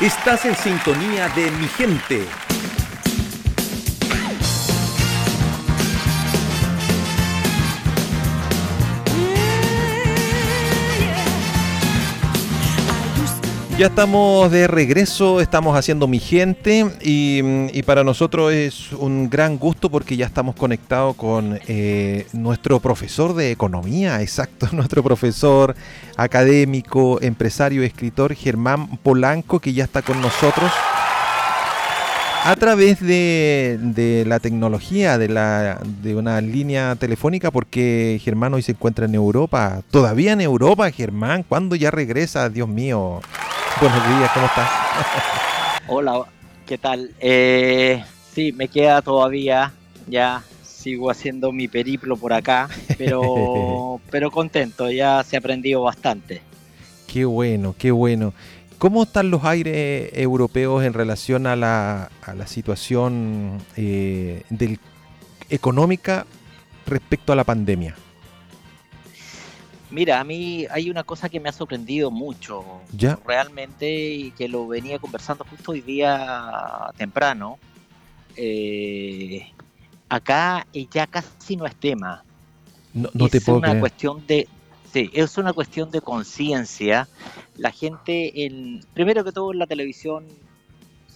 Estás en sintonía de mi gente. Ya estamos de regreso, estamos haciendo mi gente y, para nosotros es un gran gusto porque ya estamos conectados con eh, nuestro profesor de economía, exacto, nuestro profesor académico, empresario, escritor Germán Polanco que ya está con nosotros a través de, la tecnología, de, de una línea telefónica, porque Germán hoy se encuentra en Europa. Todavía en Europa, Germán. ¿Cuándo ya regresa? Dios mío. Buenos días, ¿cómo estás? Hola, ¿qué tal? Eh, sí, me queda todavía, ya sigo haciendo mi periplo por acá, pero, pero contento, ya se ha aprendido bastante. Qué bueno, qué bueno. ¿Cómo están los aires europeos en relación a la, a la situación eh, del, económica respecto a la pandemia? Mira, a mí hay una cosa que me ha sorprendido mucho, ¿Ya? realmente, y que lo venía conversando justo hoy día temprano. Eh, acá ya casi no es tema. No, te es puedo una cuestión de, sí, es una cuestión de conciencia. La gente, en, primero que todo, en la televisión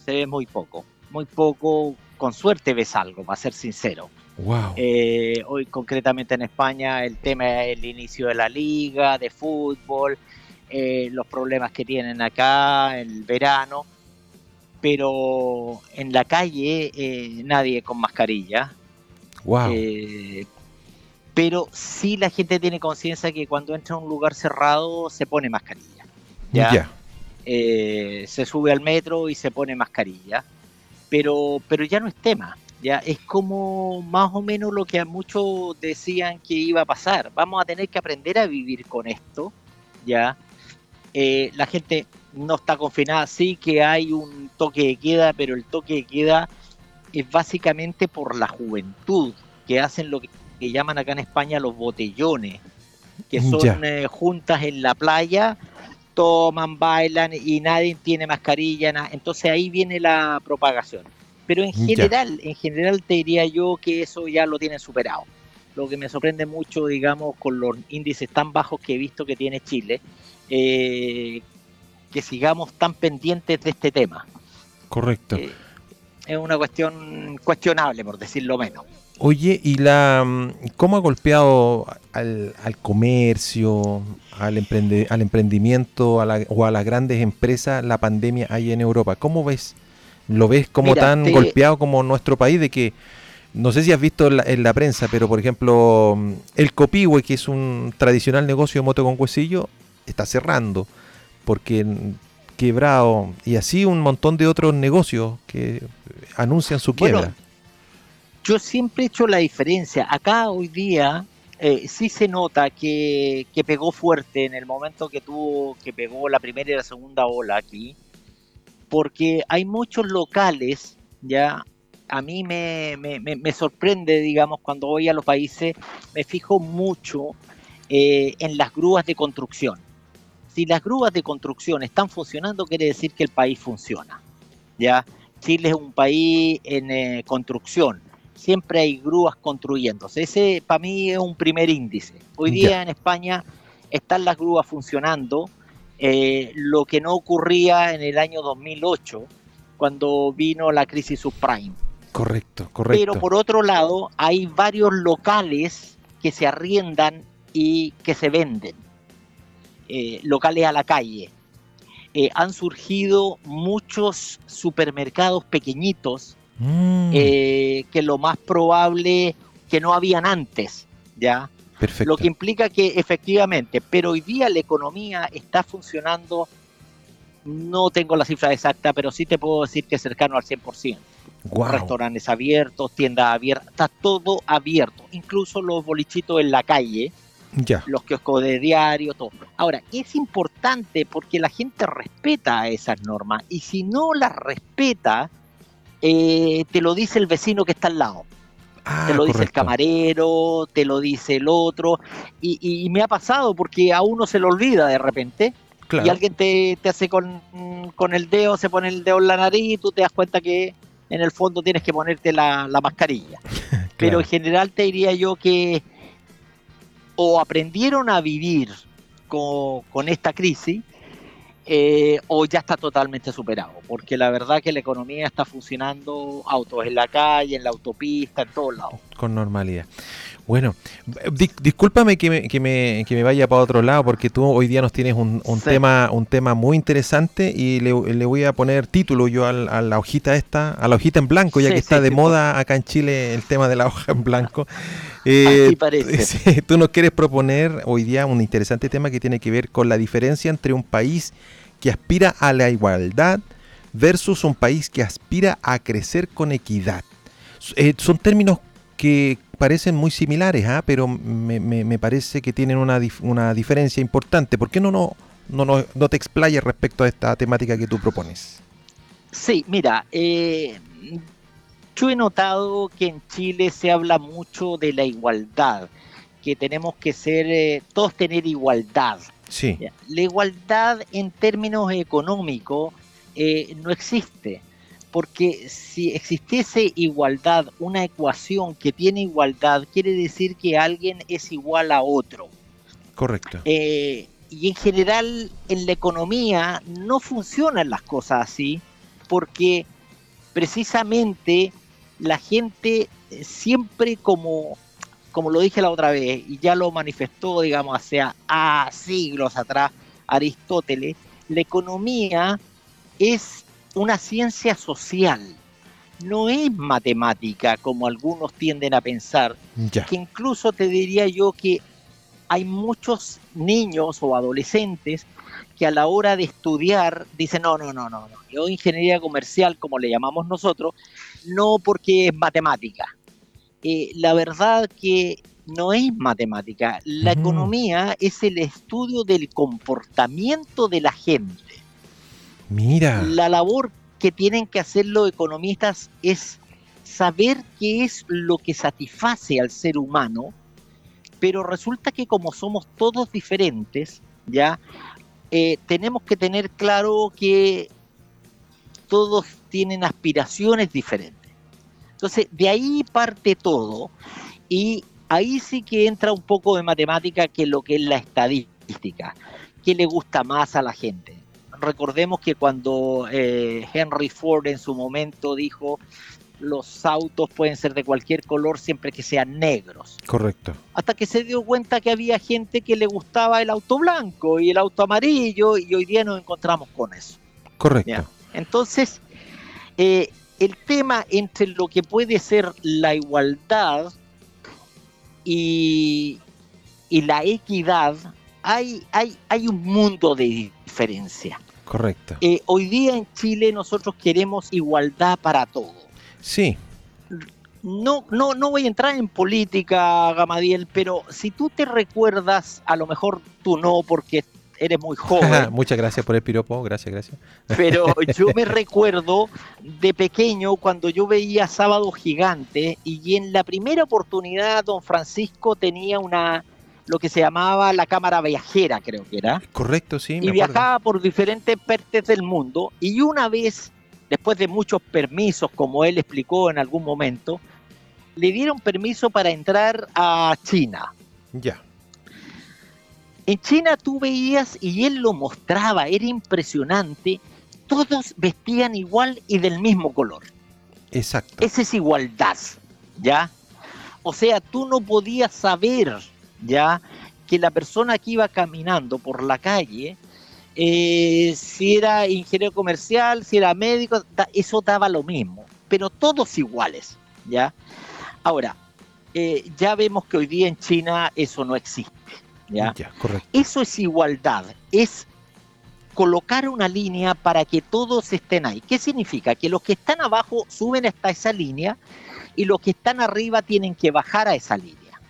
se ve muy poco, muy poco. Con suerte ves algo, para ser sincero eh, hoy concretamente en España el tema es el inicio de la liga de fútbol, eh, los problemas que tienen acá, el verano, pero en la calle eh, nadie con mascarilla. pero sí la gente tiene conciencia que cuando entra a un lugar cerrado se pone mascarilla. ¿ya? se sube al metro y se pone mascarilla. Pero, pero ya no es tema. Ya es como más o menos lo que a muchos decían que iba a pasar. Vamos a tener que aprender a vivir con esto, ya. Eh, la gente no está confinada, sí que hay un toque de queda, pero el toque de queda es básicamente por la juventud, que hacen lo que, llaman acá en España los botellones, que son eh, juntas en la playa, toman, bailan y nadie tiene mascarilla, entonces ahí viene la propagación. Pero en general, en general te diría yo que eso ya lo tienen superado. Lo que me sorprende mucho, digamos, con los índices tan bajos que he visto que tiene Chile, eh, que sigamos tan pendientes de este tema. Correcto. Eh, es una cuestión cuestionable, por decirlo menos. Oye, ¿y la cómo ha golpeado al, comercio, al, emprende, al emprendimiento o a las grandes empresas la pandemia ahí en Europa? ¿Cómo ves ¿Lo ves como tan golpeado como nuestro país de que, no sé si has visto en la, prensa, pero por ejemplo, el Copihue, que es un tradicional negocio de moto con huesillo, está cerrando porque quebrado y así un montón de otros negocios que anuncian su quiebra. yo siempre he hecho la diferencia. Acá hoy día eh, sí se nota que, que, pegó fuerte en el momento que tuvo, que pegó la primera y la segunda ola aquí porque hay muchos locales, ya, a mí me, sorprende, digamos, cuando voy a los países, me fijo mucho eh, en las grúas de construcción. Si las grúas de construcción están funcionando, quiere decir que el país funciona. ¿ya? Chile es un país en eh, construcción, siempre hay grúas construyéndose. Ese para mí es un primer índice. Hoy día en España están las grúas funcionando, eh, lo que no ocurría en el año 2008, cuando vino la crisis subprime. Correcto, correcto. Pero por otro lado, hay varios locales que se arriendan y que se venden, eh, locales a la calle. Eh, han surgido muchos supermercados pequeñitos mm. que lo más probable que no habían antes, ¿ya? Lo que implica que efectivamente, pero hoy día la economía está funcionando, no tengo la cifra exacta, pero sí te puedo decir que es cercano al 100%. Restaurantes abiertos, tiendas abiertas, está todo abierto, incluso los bolichitos en la calle, ya. los kioscos de diario, todo. Ahora, es importante porque la gente respeta esas normas y si no las respeta, eh, te lo dice el vecino que está al lado te ah, lo dice el camarero, te lo dice el otro, y, me ha pasado porque a uno se lo olvida de repente, Y alguien te, hace con, el dedo, se pone el dedo en la nariz y tú te das cuenta que en el fondo tienes que ponerte la, mascarilla. Pero en general te diría yo que o aprendieron a vivir con, con esta crisis eh, o ya está totalmente superado, porque la verdad que la economía está funcionando, autos en la calle, en la autopista, en todos lados. Con normalidad. Bueno, discúlpame que me, que, me, que me, vaya para otro lado, porque tú hoy día nos tienes un, tema un tema muy interesante y le, voy a poner título yo a la hojita esta, a la hojita en blanco, ya que está de moda acá en Chile el tema de la hoja en blanco. Eh, parece. tú nos quieres proponer hoy día un interesante tema que tiene que ver con la diferencia entre un país que aspira a la igualdad versus un país que aspira a crecer con equidad. Eh, son términos que parecen muy similares, ¿ah? pero me, parece que tienen una, una, diferencia importante. ¿Por qué no, no, no, no te explayas respecto a esta temática que tú propones? Sí, mira, eh, yo he notado que en Chile se habla mucho de la igualdad, que tenemos que ser, eh, todos tener igualdad. Sí. La igualdad en términos económicos eh, no existe porque si existiese igualdad, una ecuación que tiene igualdad, quiere decir que alguien es igual a otro. Correcto. Eh, y en general en la economía no funcionan las cosas así, porque precisamente la gente siempre como, como lo dije la otra vez, y ya lo manifestó, digamos, hace a siglos atrás Aristóteles, la economía es una ciencia social, no es matemática como algunos tienden a pensar, que incluso te diría yo que hay muchos niños o adolescentes que a la hora de estudiar dicen, no, no, no, no, no, yo ingeniería comercial, como le llamamos nosotros, no porque es matemática. Eh, la verdad que no es matemática, la economía es el estudio del comportamiento de la gente. Mira. La labor que tienen que hacer los economistas es saber qué es lo que satisface al ser humano, pero resulta que como somos todos diferentes, ya eh, tenemos que tener claro que todos tienen aspiraciones diferentes. Entonces, de ahí parte todo y ahí sí que entra un poco de matemática que lo que es la estadística, qué le gusta más a la gente recordemos que cuando eh, Henry Ford en su momento dijo los autos pueden ser de cualquier color siempre que sean negros. Correcto. Hasta que se dio cuenta que había gente que le gustaba el auto blanco y el auto amarillo y hoy día nos encontramos con eso. Correcto. Entonces, eh, el tema entre lo que puede ser la igualdad y, y la equidad, hay, hay, hay un mundo de diferencia. Correcto. Eh, hoy día en Chile nosotros queremos igualdad para todo. Sí. No, no, no voy a entrar en política, Gamadiel, pero si tú te recuerdas, a lo mejor tú no, porque eres muy joven. Muchas gracias por el piropo, gracias, gracias. Pero yo me recuerdo de pequeño cuando yo veía Sábado Gigante y en la primera oportunidad don Francisco tenía una, lo que se llamaba la cámara viajera, creo que era. Correcto, sí. y viajaba por diferentes partes del mundo y una vez, después de muchos permisos, como él explicó en algún momento, le dieron permiso para entrar a China. Ya. En China tú veías, y él lo mostraba, era impresionante, todos vestían igual y del mismo color. Exacto. Esa es igualdad, ¿ya? O sea, tú no podías saber ya que la persona que iba caminando por la calle, eh, si era ingeniero comercial, si era médico, eso daba lo mismo, pero todos iguales, ¿ya? Ahora, eh, ya vemos que hoy día en China eso no existe, ¿ya? Eso es igualdad, es colocar una línea para que todos estén ahí. ¿Qué significa? Que los que están abajo suben hasta esa línea y los que están arriba tienen que bajar a esa línea.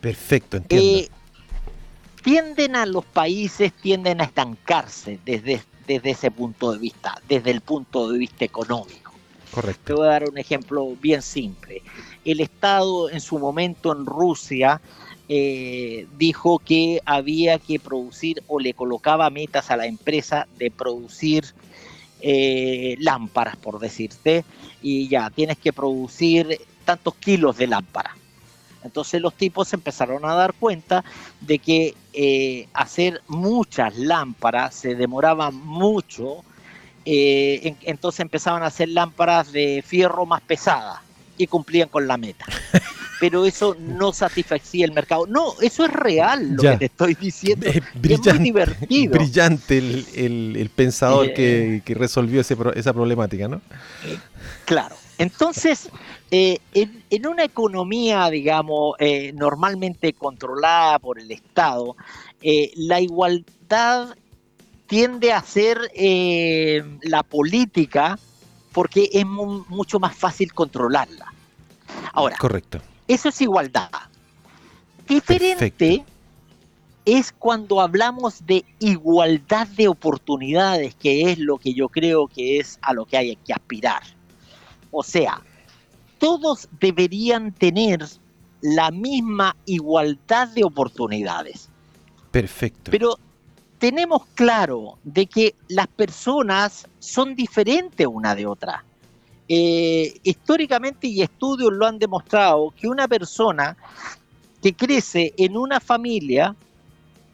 Perfecto, entiendo. Eh, tienden a los países, tienden a estancarse desde, desde ese punto de vista, desde el punto de vista económico. Correcto. Te voy a dar un ejemplo bien simple. El Estado en su momento en Rusia eh, dijo que había que producir o le colocaba metas a la empresa de producir eh, lámparas, por decirte, y ya tienes que producir tantos kilos de lámpara. Entonces los tipos empezaron a dar cuenta de que eh, hacer muchas lámparas se demoraba mucho, entonces empezaban a hacer lámparas de fierro más pesadas y cumplían con la meta. pero eso no satisfacía el mercado. No, eso es real lo que te estoy diciendo. es muy divertido. Brillante el, pensador eh, que, resolvió esa problemática, ¿no? Claro. Entonces, eh, en, una economía, digamos, eh, normalmente controlada por el Estado, la igualdad tiende a ser la política porque es mucho más fácil controlarla. Ahora, correcto. Eso es igualdad. Diferente es cuando hablamos de igualdad de oportunidades, que es lo que yo creo que es a lo que hay que aspirar. O sea, todos deberían tener la misma igualdad de oportunidades. Perfecto. Pero tenemos claro de que las personas son diferentes una de otra. Eh, históricamente y estudios lo han demostrado que una persona que crece en una familia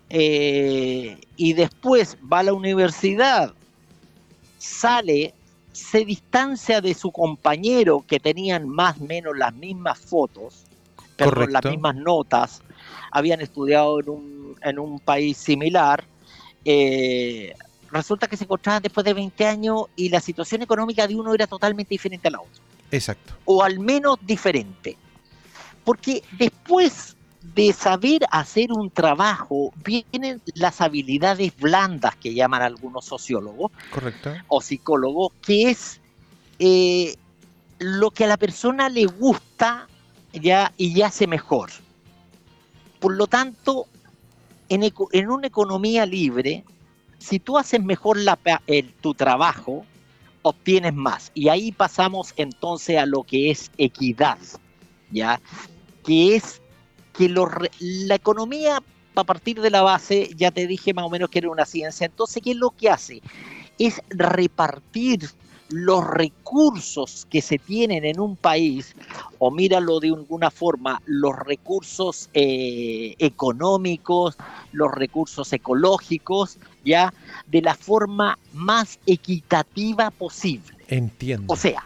eh, y después va a la universidad, sale, se distancia de su compañero que tenían más o menos las mismas fotos, pero las mismas notas, habían estudiado en un, en un país similar, eh, resulta que se encontraban después de 20 años y la situación económica de uno era totalmente diferente a la otra. Exacto. O al menos diferente. Porque después de saber hacer un trabajo vienen las habilidades blandas que llaman algunos sociólogos Correcto. o psicólogos, que es eh, lo que a la persona le gusta ya y hace mejor. Por lo tanto, en, en una economía libre, si tú haces mejor la, tu trabajo, obtienes más. Y ahí pasamos entonces a lo que es equidad, ¿ya? Que es que la economía, a partir de la base, ya te dije más o menos que era una ciencia, entonces, ¿qué es lo que hace? Es repartir los recursos que se tienen en un país, o míralo de alguna forma, los recursos eh, económicos, los recursos ecológicos, ya de la forma más equitativa posible. Entiendo. O sea,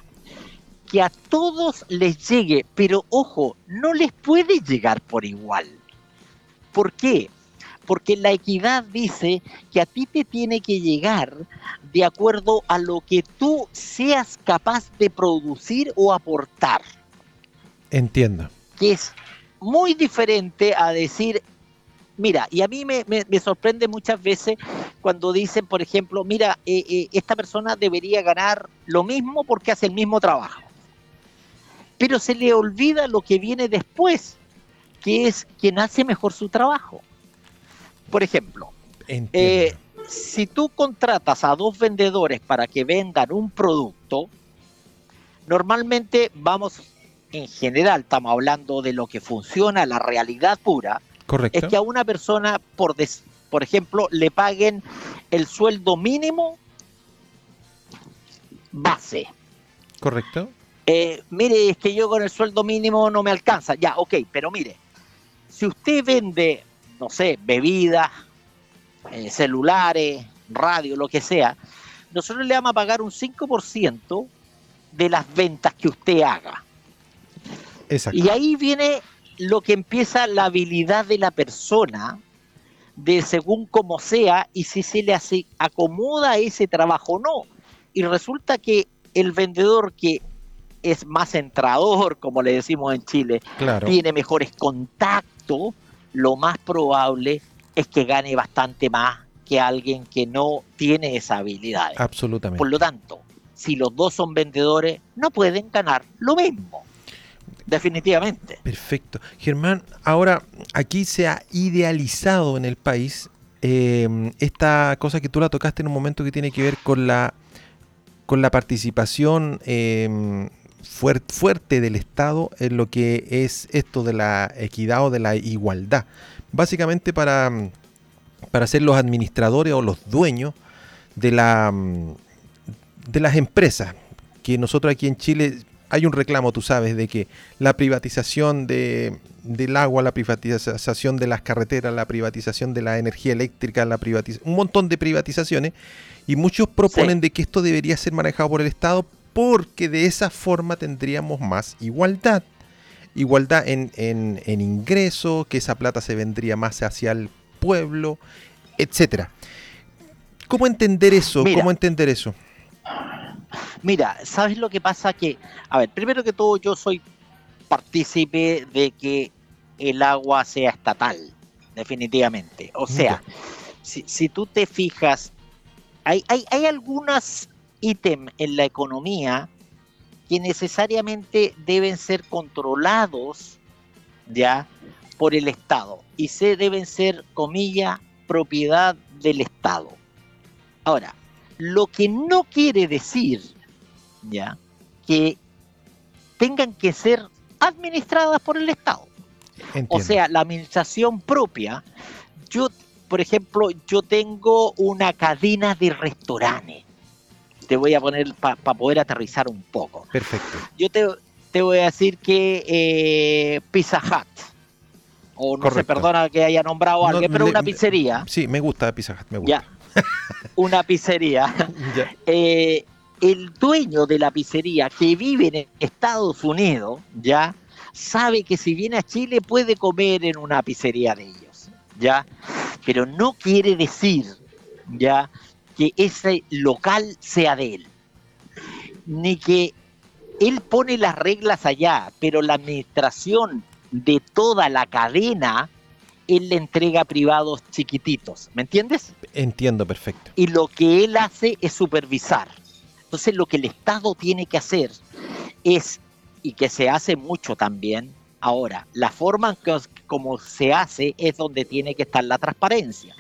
que a todos les llegue, pero ojo, no les puede llegar por igual. ¿Por qué? porque la equidad dice que a ti te tiene que llegar de acuerdo a lo que tú seas capaz de producir o aportar. Entiendo. Que es muy diferente a decir, mira, y a mí me, sorprende muchas veces cuando dicen, por ejemplo, mira, eh, eh, esta persona debería ganar lo mismo porque hace el mismo trabajo. Pero se le olvida lo que viene después, que es quien hace mejor su trabajo. Por ejemplo, eh, si tú contratas a dos vendedores para que vendan un producto, normalmente vamos, en general, estamos hablando de lo que funciona, la realidad pura, Correcto. es que a una persona, por, por ejemplo, le paguen el sueldo mínimo base. Correcto. Eh, mire, es que yo con el sueldo mínimo no me alcanza. Ya, ok, pero mire, si usted vende no sé, bebidas, eh, celulares, radio, lo que sea, nosotros le vamos a pagar un 5% de las ventas que usted haga. Exacto. Y ahí viene lo que empieza la habilidad de la persona, de según como sea, y si se le hace, acomoda ese trabajo o no. Y resulta que el vendedor que es más entrador, como le decimos en Chile, tiene mejores contactos, lo más probable es que gane bastante más que alguien que no tiene esa habilidad. Absolutamente. Por lo tanto, si los dos son vendedores, no pueden ganar lo mismo. Definitivamente. Perfecto. Germán, ahora aquí se ha idealizado en el país em, esta cosa que tú la tocaste en un momento que tiene que ver con la, con la participación, em, fuerte del Estado en lo que es esto de la equidad o de la igualdad. Básicamente para, para ser los administradores o los dueños de, la, de las empresas. Que nosotros aquí en Chile hay un reclamo, tú sabes, de que la privatización de, del agua, la privatización de las carreteras, la privatización de la energía eléctrica, la un montón de privatizaciones, y muchos proponen de que esto debería ser manejado por el Estado porque de esa forma tendríamos más igualdad. Igualdad en, en, ingresos, que esa plata se vendría más hacia el pueblo, etcétera. ¿Cómo entender eso? ¿Cómo entender eso? Mira, ¿sabes lo que pasa? Que, a ver, primero que todo yo soy partícipe de que el agua sea estatal, definitivamente. O sea, si, si, tú te fijas, hay, hay, hay algunas ítem en la economía que necesariamente deben ser controlados ya por el Estado. Y se deben ser, comillas, propiedad del Estado. Ahora, lo que no quiere decir ya que tengan que ser administradas por el Estado. O sea, la administración propia, yo, por ejemplo, yo tengo una cadena de restaurantes te voy a poner para poder aterrizar un poco. Perfecto. Yo te, te voy a decir que eh, Pizza Hut, o no se perdona que haya nombrado a alguien, pero una pizzería. Sí, me gusta Pizza Hut, me gusta. Ya, una pizzería. Eh, el dueño de la pizzería que vive en Estados Unidos, ya, sabe que si viene a Chile puede comer en una pizzería de ellos, ya, pero no quiere decir, ya, que ese local sea de él, ni que él pone las reglas allá, pero la administración de toda la cadena, él le entrega a privados chiquititos, ¿me entiendes? Entiendo, perfecto. Y lo que él hace es supervisar. Entonces lo que el Estado tiene que hacer es, y que se hace mucho también, ahora, la forma como se hace es donde tiene que estar la transparencia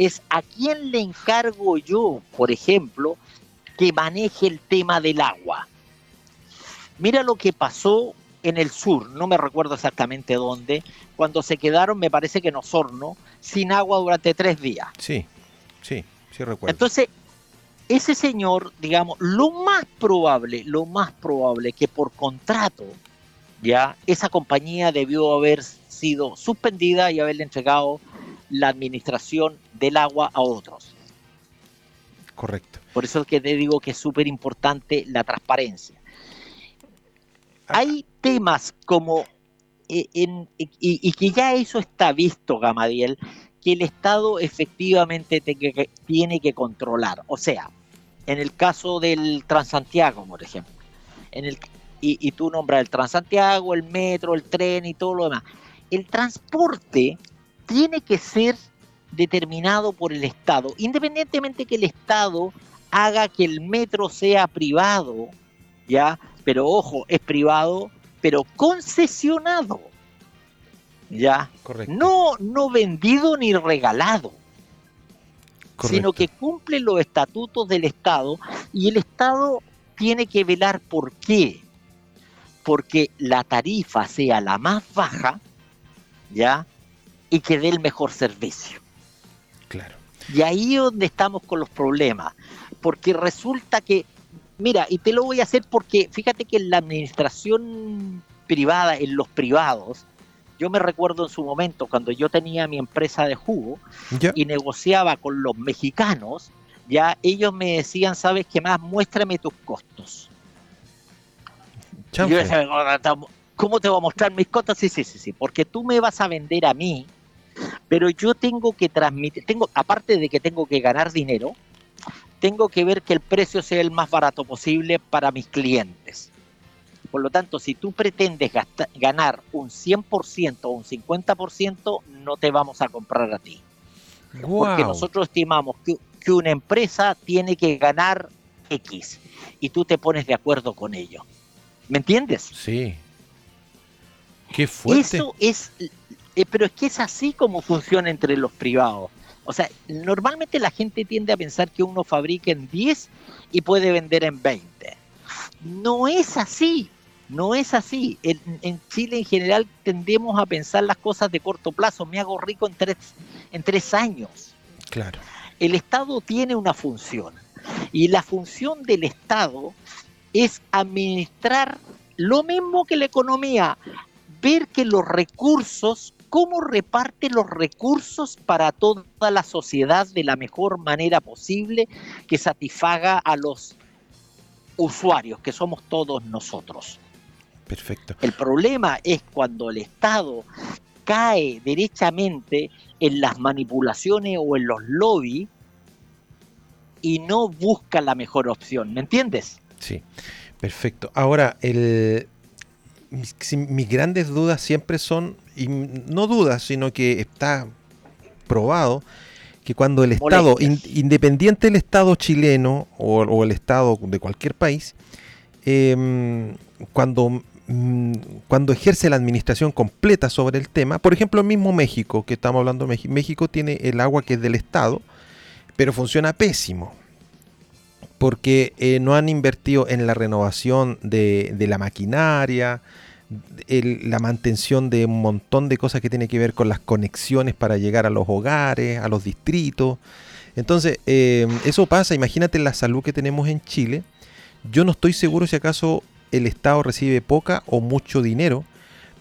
es a quién le encargo yo, por ejemplo, que maneje el tema del agua. Mira lo que pasó en el sur, no me recuerdo exactamente dónde, cuando se quedaron, me parece que en Osorno, sin agua durante tres días. Sí, sí, sí recuerdo. Entonces, ese señor, digamos, lo más probable, lo más probable que por contrato, ya, esa compañía debió haber sido suspendida y haberle entregado la administración del agua a otros. Correcto. Por eso es que te digo que es súper importante la transparencia. Ah. Hay temas como, eh, y, que ya eso está visto, Gamadiel, que el Estado efectivamente tiene que controlar. O sea, en el caso del Transantiago, por ejemplo, en el, y, y tú nombras el Transantiago, el metro, el tren y todo lo demás. El transporte tiene que ser determinado por el Estado, independientemente que el Estado haga que el metro sea privado, ¿ya? Pero ojo, es privado, pero concesionado, ¿ya? Correcto. No, no vendido ni regalado, sino que cumple los estatutos del Estado y el Estado tiene que velar por qué. Porque la tarifa sea la más baja, ¿ya? Y que dé el mejor servicio. Claro. Y ahí es donde estamos con los problemas, porque resulta que, mira, y te lo voy a hacer porque fíjate que en la administración privada, en los privados, yo me recuerdo en su momento cuando yo tenía mi empresa de jugo y negociaba con los mexicanos, ya ellos me decían, ¿sabes qué más? Muéstrame tus costos. Yo decía, ¿cómo te voy a mostrar mis costos? Sí, sí, sí, sí, porque tú me vas a vender a mí pero yo tengo que transmitir, tengo, aparte de que tengo que ganar dinero, tengo que ver que el precio sea el más barato posible para mis clientes. Por lo tanto, si tú pretendes ganar un 100% o un 50%, no te vamos a comprar a ti. Porque nosotros estimamos que, que una empresa tiene que ganar X y tú te pones de acuerdo con ello. ¿Me entiendes? Sí. Qué fuerte. Eso es eh, pero es que es así como funciona entre los privados. O sea, normalmente la gente tiende a pensar que uno fabrica en 10 y puede vender en 20. No es así, no es así. En, Chile en general tendemos a pensar las cosas de corto plazo. Me hago rico en tres, en tres años. Claro. El Estado tiene una función y la función del Estado es administrar lo mismo que la economía, ver que los recursos, cómo reparte los recursos para toda la sociedad de la mejor manera posible que satisfaga a los usuarios, que somos todos nosotros. Perfecto. El problema es cuando el Estado cae derechamente en las manipulaciones o en los lobbies y no busca la mejor opción, ¿me entiendes? Sí, perfecto. Ahora, el, mis, grandes dudas siempre son, y no dudas, sino que está probado, que cuando el Estado, independiente del Estado chileno o, el Estado de cualquier país, em, cuando, mm, cuando ejerce la administración completa sobre el tema, por ejemplo, el mismo México, que estamos hablando de México, México tiene el agua que es del Estado, pero funciona pésimo porque eh, no han invertido en la renovación de, la maquinaria, la mantención de un montón de cosas que tiene que ver con las conexiones para llegar a los hogares, a los distritos. Entonces, eh, eso pasa, imagínate la salud que tenemos en Chile. Yo no estoy seguro si acaso el Estado recibe poca o mucho dinero,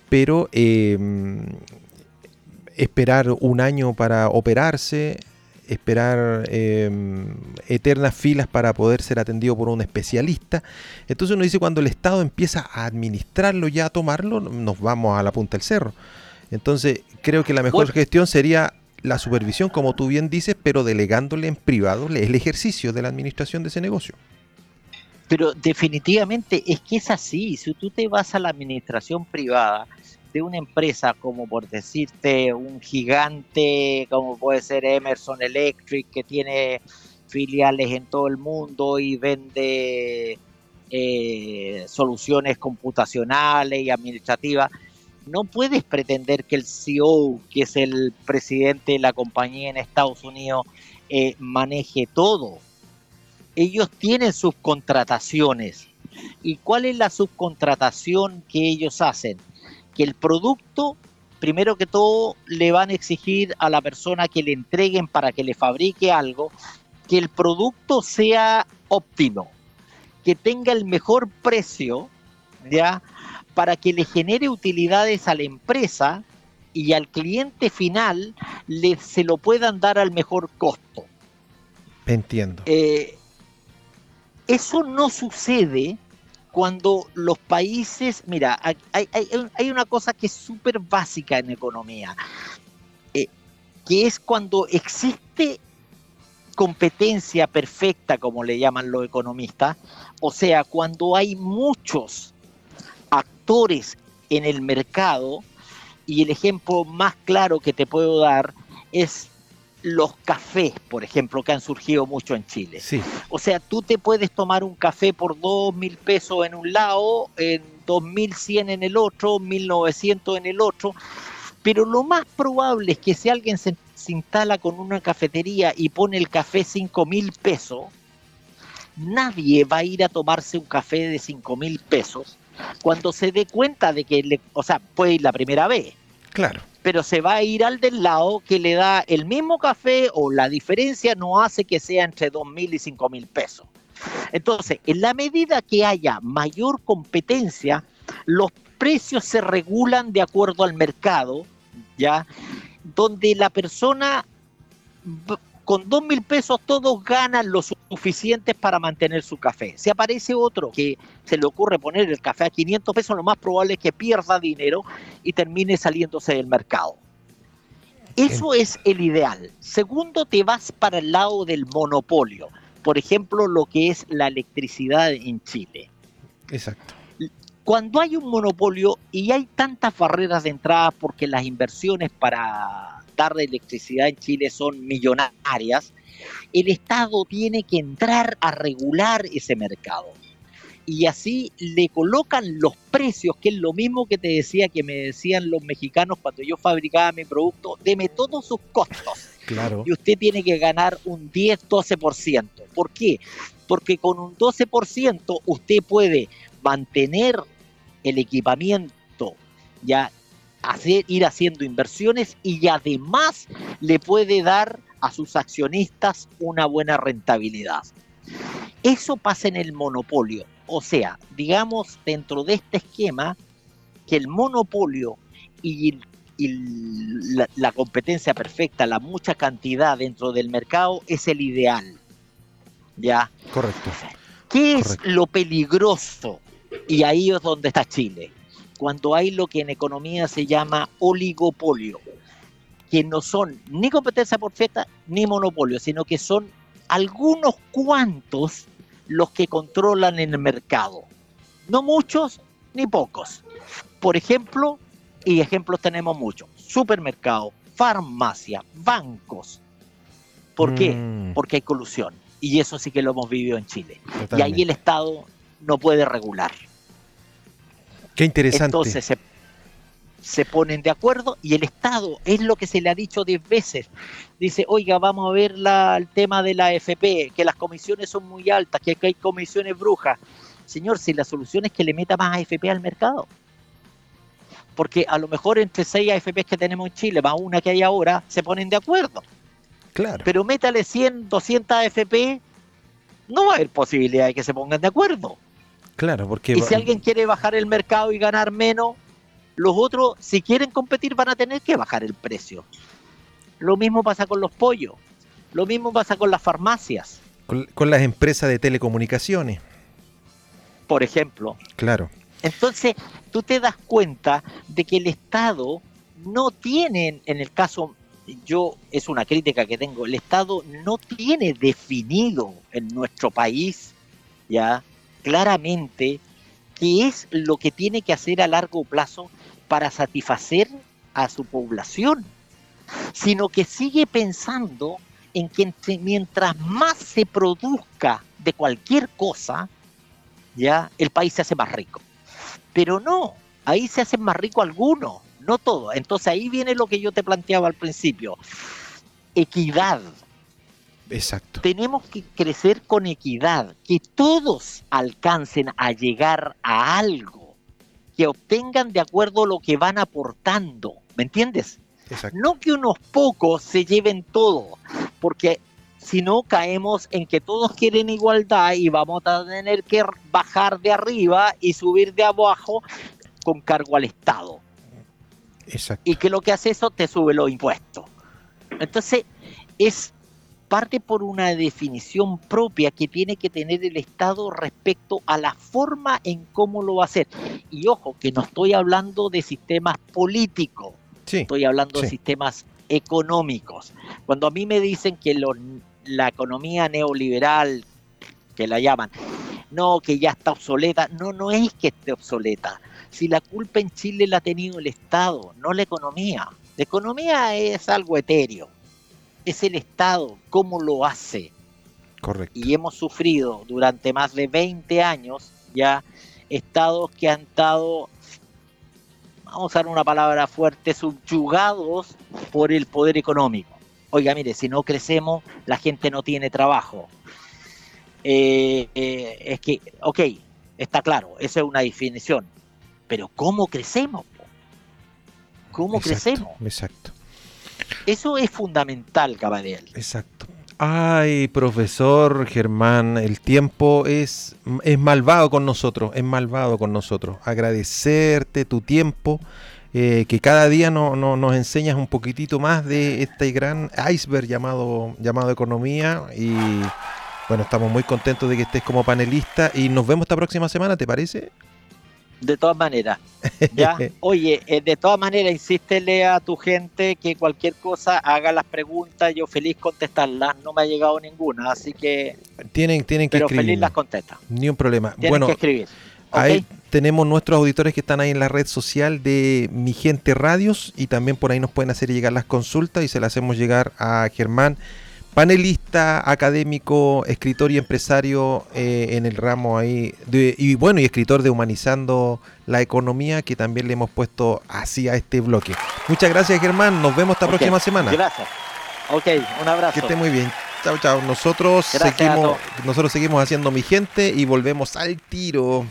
pero eh, esperar un año para operarse, esperar em, eternas filas para poder ser atendido por un especialista. Entonces uno dice, cuando el Estado empieza a administrarlo ya a tomarlo, nos vamos a la punta del cerro. Entonces creo que la mejor gestión sería la supervisión, como tú bien dices, pero delegándole en privado el ejercicio de la administración de ese negocio. Pero definitivamente es que es así. Si tú te vas a la administración privada, de una empresa como por decirte un gigante como puede ser Emerson Electric que tiene filiales en todo el mundo y vende eh, soluciones computacionales y administrativas, no puedes pretender que el CEO, que es el presidente de la compañía en Estados Unidos, eh, maneje todo. Ellos tienen subcontrataciones. ¿Y cuál es la subcontratación que ellos hacen? Que el producto, primero que todo, le van a exigir a la persona que le entreguen para que le fabrique algo, que el producto sea óptimo, que tenga el mejor precio, ¿ya? Para que le genere utilidades a la empresa y al cliente final le, se lo puedan dar al mejor costo. Entiendo. Eh, eso no sucede cuando los países, mira, hay, una cosa que es súper básica en economía, eh, que es cuando existe competencia perfecta, como le llaman los economistas, o sea, cuando hay muchos actores en el mercado, y el ejemplo más claro que te puedo dar es los cafés, por ejemplo, que han surgido mucho en Chile. O sea, tú te puedes tomar un café por dos mil pesos en un lado, en dos mil cien en el otro, mil novecientos en el otro, pero lo más probable es que si alguien se, instala con una cafetería y pone el café cinco mil pesos, nadie va a ir a tomarse un café de cinco mil pesos cuando se dé cuenta de que, le, o sea, puede ir la primera vez. Claro pero se va a ir al del lado que le da el mismo café o la diferencia no hace que sea entre dos mil y cinco mil pesos. Entonces, en la medida que haya mayor competencia, los precios se regulan de acuerdo al mercado, ¿ya? Donde la persona con dos mil pesos todos ganan lo suficiente para mantener su café. Si aparece otro que se le ocurre poner el café a 500 pesos, lo más probable es que pierda dinero y termine saliéndose del mercado. Eso es el ideal. Segundo, te vas para el lado del monopolio. Por ejemplo, lo que es la electricidad en Chile. Exacto. Cuando hay un monopolio y hay tantas barreras de entrada porque las inversiones para de electricidad en Chile son millonarias, el Estado tiene que entrar a regular ese mercado. y así le colocan los precios, que es lo mismo que te decía que me decían los mexicanos cuando yo fabricaba mi producto, deme todos sus costos. Claro. Y usted tiene que ganar un 10-12%. ¿Por qué? Porque con un 12% usted puede mantener el equipamiento, ya hacer, ir haciendo inversiones y además le puede dar a sus accionistas una buena rentabilidad. Eso pasa en el monopolio. O sea, digamos dentro de este esquema que el monopolio y, la, competencia perfecta, la mucha cantidad dentro del mercado es el ideal. ¿Ya? Correcto. ¿Qué es lo peligroso? Y ahí es donde está Chile. Cuando hay lo que en economía se llama oligopolio, que no son ni competencia perfecta ni monopolio, sino que son algunos cuantos los que controlan el mercado. No muchos ni pocos. Por ejemplo, y ejemplos tenemos muchos, supermercados, farmacia, bancos. ¿Por qué? Mm. Porque hay colusión. Y eso sí que lo hemos vivido en Chile. Y ahí el Estado no puede regular. Qué interesante. Entonces se se ponen de acuerdo y el Estado es lo que se le ha dicho diez veces. Dice, oiga, vamos a ver la, el tema de la AFP, que las comisiones son muy altas, que hay comisiones brujas. Señor, si la solución es que le meta más AFP al mercado. Porque a lo mejor entre seis AFP que tenemos en Chile, más una que hay ahora, se ponen de acuerdo. Claro. Pero métale 100, 200 AFP, no va a haber posibilidad de que se pongan de acuerdo. Claro, porque... Y si alguien quiere bajar el mercado y ganar menos, los otros, si quieren competir, van a tener que bajar el precio. Lo mismo pasa con los pollos. Lo mismo pasa con las farmacias. Con, las empresas de telecomunicaciones. Por ejemplo. Claro. Entonces, tú te das cuenta de que el Estado no tiene, en el caso, yo, es una crítica que tengo, el Estado no tiene definido en nuestro país, ya, claramente, qué es lo que tiene que hacer a largo plazo para satisfacer a su población, sino que sigue pensando en que mientras más se produzca de cualquier cosa, ya el país se hace más rico. Pero no, ahí se hacen más rico algunos, no todos. Entonces ahí viene lo que yo te planteaba al principio. Equidad. Exacto. Tenemos que crecer con equidad, que todos alcancen a llegar a algo que obtengan de acuerdo a lo que van aportando, ¿me entiendes? No que unos pocos se lleven todo, porque si no caemos en que todos quieren igualdad y vamos a tener que bajar de arriba y subir de abajo con cargo al Estado. Exacto. Y que lo que hace eso te sube los impuestos. Entonces, es parte por una definición propia que tiene que tener el Estado respecto a la forma en cómo lo va a hacer. Y ojo, que no estoy hablando de sistemas políticos, estoy hablando de sistemas económicos. Cuando a mí me dicen que la economía neoliberal, que la llaman, no, que ya está obsoleta, no, no es que esté obsoleta. Si la culpa en Chile la ha tenido el Estado, no la economía. La economía es algo etéreo es el Estado, cómo lo hace. Correcto. Y hemos sufrido durante más de 20 años ya estados que han estado, vamos a usar una palabra fuerte, subyugados por el poder económico. Oiga, mire, si no crecemos, la gente no tiene trabajo. Eh, eh, es que, ok, está claro, esa es una definición, pero ¿cómo crecemos? ¿Cómo crecemos? Exacto. Eso es fundamental, Caballero. Exacto. Ay, profesor Germán, el tiempo es, es malvado con nosotros, es malvado con nosotros. Agradecerte tu tiempo, eh, que cada día no, nos enseñas un poquitito más de este gran iceberg llamado, llamado economía y bueno, estamos muy contentos de que estés como panelista y nos vemos esta próxima semana, ¿te parece? De todas maneras, ya. Oye, eh, de todas maneras, insístele a tu gente que cualquier cosa haga las preguntas, yo feliz contestarlas. No me ha llegado ninguna, así que. Tienen, tienen que pero feliz las contesta. Ni un problema. Tienen bueno, que escribir. Ahí tenemos nuestros auditores que están ahí en la red social de Mi Gente Radios y también por ahí nos pueden hacer llegar las consultas y se las hacemos llegar a Germán panelista, académico, escritor y empresario eh, en el ramo ahí, y bueno, y escritor de Humanizando la Economía, que también le hemos puesto así a este bloque. Muchas gracias, Germán. Nos vemos esta próxima semana. Gracias. Ok, un abrazo. Que esté muy bien. Chao, chao. Nosotros seguimos, nosotros seguimos haciendo mi gente y volvemos al tiro.